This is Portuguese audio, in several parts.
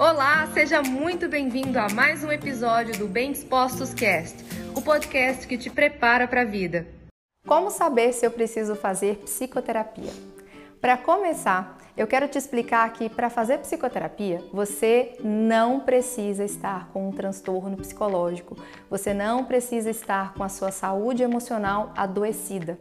Olá, seja muito bem-vindo a mais um episódio do Bem Dispostos Cast, o podcast que te prepara para a vida. Como saber se eu preciso fazer psicoterapia? Para começar, eu quero te explicar que para fazer psicoterapia, você não precisa estar com um transtorno psicológico, você não precisa estar com a sua saúde emocional adoecida.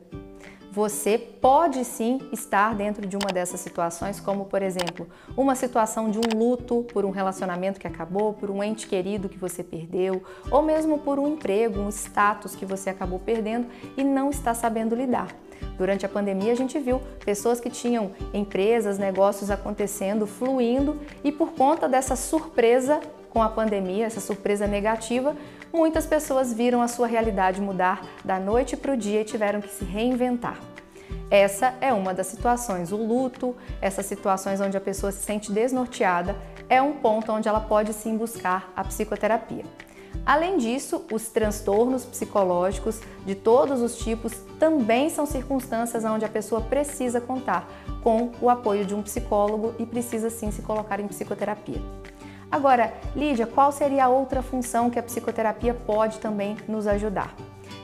Você pode sim estar dentro de uma dessas situações, como por exemplo, uma situação de um luto por um relacionamento que acabou, por um ente querido que você perdeu, ou mesmo por um emprego, um status que você acabou perdendo e não está sabendo lidar. Durante a pandemia, a gente viu pessoas que tinham empresas, negócios acontecendo, fluindo, e por conta dessa surpresa com a pandemia, essa surpresa negativa, muitas pessoas viram a sua realidade mudar da noite para o dia e tiveram que se reinventar. Essa é uma das situações. O luto, essas situações onde a pessoa se sente desnorteada, é um ponto onde ela pode sim buscar a psicoterapia. Além disso, os transtornos psicológicos de todos os tipos também são circunstâncias onde a pessoa precisa contar com o apoio de um psicólogo e precisa sim se colocar em psicoterapia. Agora, Lídia, qual seria a outra função que a psicoterapia pode também nos ajudar?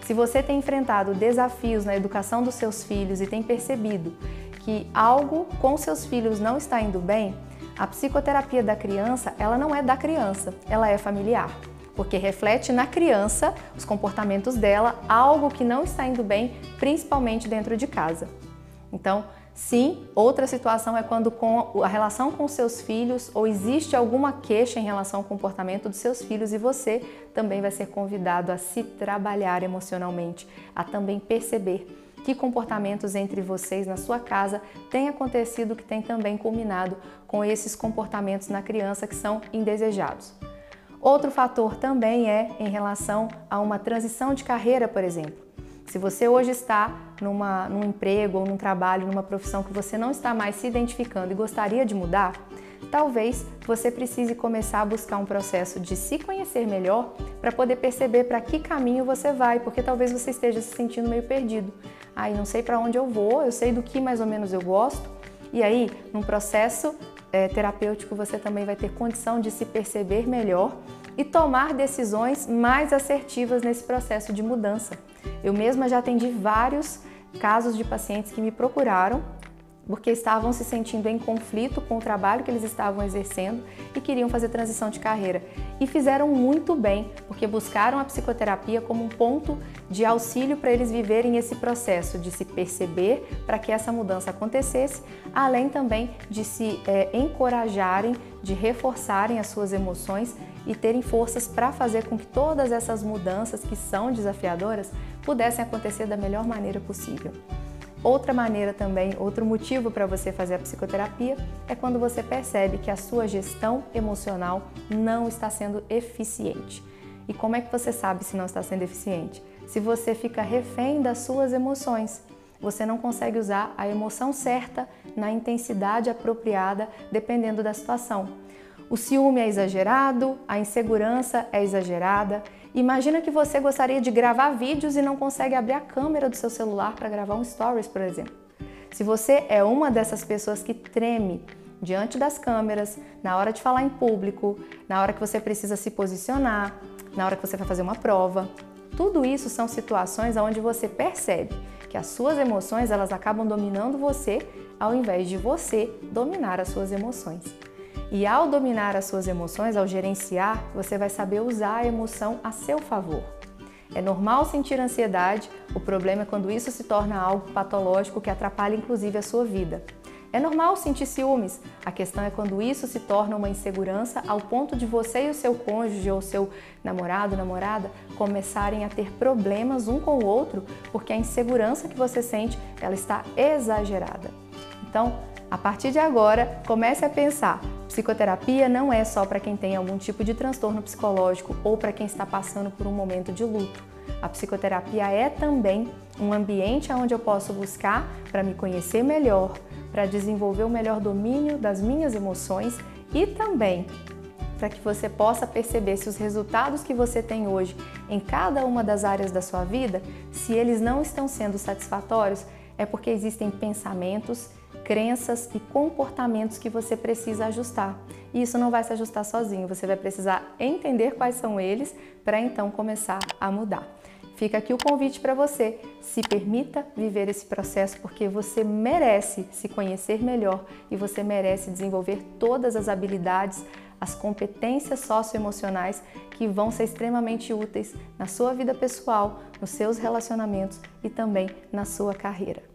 Se você tem enfrentado desafios na educação dos seus filhos e tem percebido que algo com seus filhos não está indo bem, a psicoterapia da criança, ela não é da criança, ela é familiar, porque reflete na criança os comportamentos dela, algo que não está indo bem, principalmente dentro de casa. Então, Sim, outra situação é quando com a relação com seus filhos ou existe alguma queixa em relação ao comportamento dos seus filhos e você também vai ser convidado a se trabalhar emocionalmente, a também perceber que comportamentos entre vocês na sua casa têm acontecido que tem também culminado com esses comportamentos na criança que são indesejados. Outro fator também é em relação a uma transição de carreira, por exemplo. Se você hoje está numa, num emprego ou num trabalho, numa profissão que você não está mais se identificando e gostaria de mudar, talvez você precise começar a buscar um processo de se conhecer melhor para poder perceber para que caminho você vai, porque talvez você esteja se sentindo meio perdido. Aí ah, não sei para onde eu vou, eu sei do que mais ou menos eu gosto. E aí, num processo é, terapêutico, você também vai ter condição de se perceber melhor e tomar decisões mais assertivas nesse processo de mudança. Eu mesma já atendi vários casos de pacientes que me procuraram porque estavam se sentindo em conflito com o trabalho que eles estavam exercendo e queriam fazer transição de carreira. E fizeram muito bem, porque buscaram a psicoterapia como um ponto de auxílio para eles viverem esse processo de se perceber para que essa mudança acontecesse, além também de se é, encorajarem, de reforçarem as suas emoções e terem forças para fazer com que todas essas mudanças que são desafiadoras pudessem acontecer da melhor maneira possível. Outra maneira também, outro motivo para você fazer a psicoterapia é quando você percebe que a sua gestão emocional não está sendo eficiente. E como é que você sabe se não está sendo eficiente? Se você fica refém das suas emoções. Você não consegue usar a emoção certa na intensidade apropriada, dependendo da situação. O ciúme é exagerado, a insegurança é exagerada. Imagina que você gostaria de gravar vídeos e não consegue abrir a câmera do seu celular para gravar um stories, por exemplo. Se você é uma dessas pessoas que treme diante das câmeras, na hora de falar em público, na hora que você precisa se posicionar, na hora que você vai fazer uma prova, tudo isso são situações onde você percebe que as suas emoções elas acabam dominando você ao invés de você dominar as suas emoções. E ao dominar as suas emoções, ao gerenciar, você vai saber usar a emoção a seu favor. É normal sentir ansiedade, o problema é quando isso se torna algo patológico que atrapalha inclusive a sua vida. É normal sentir ciúmes, a questão é quando isso se torna uma insegurança ao ponto de você e o seu cônjuge ou seu namorado, namorada começarem a ter problemas um com o outro porque a insegurança que você sente, ela está exagerada. Então, a partir de agora, comece a pensar: psicoterapia não é só para quem tem algum tipo de transtorno psicológico ou para quem está passando por um momento de luto. A psicoterapia é também um ambiente onde eu posso buscar para me conhecer melhor, para desenvolver o melhor domínio das minhas emoções e também para que você possa perceber se os resultados que você tem hoje em cada uma das áreas da sua vida, se eles não estão sendo satisfatórios, é porque existem pensamentos crenças e comportamentos que você precisa ajustar. E isso não vai se ajustar sozinho, você vai precisar entender quais são eles para então começar a mudar. Fica aqui o convite para você. Se permita viver esse processo porque você merece se conhecer melhor e você merece desenvolver todas as habilidades, as competências socioemocionais que vão ser extremamente úteis na sua vida pessoal, nos seus relacionamentos e também na sua carreira.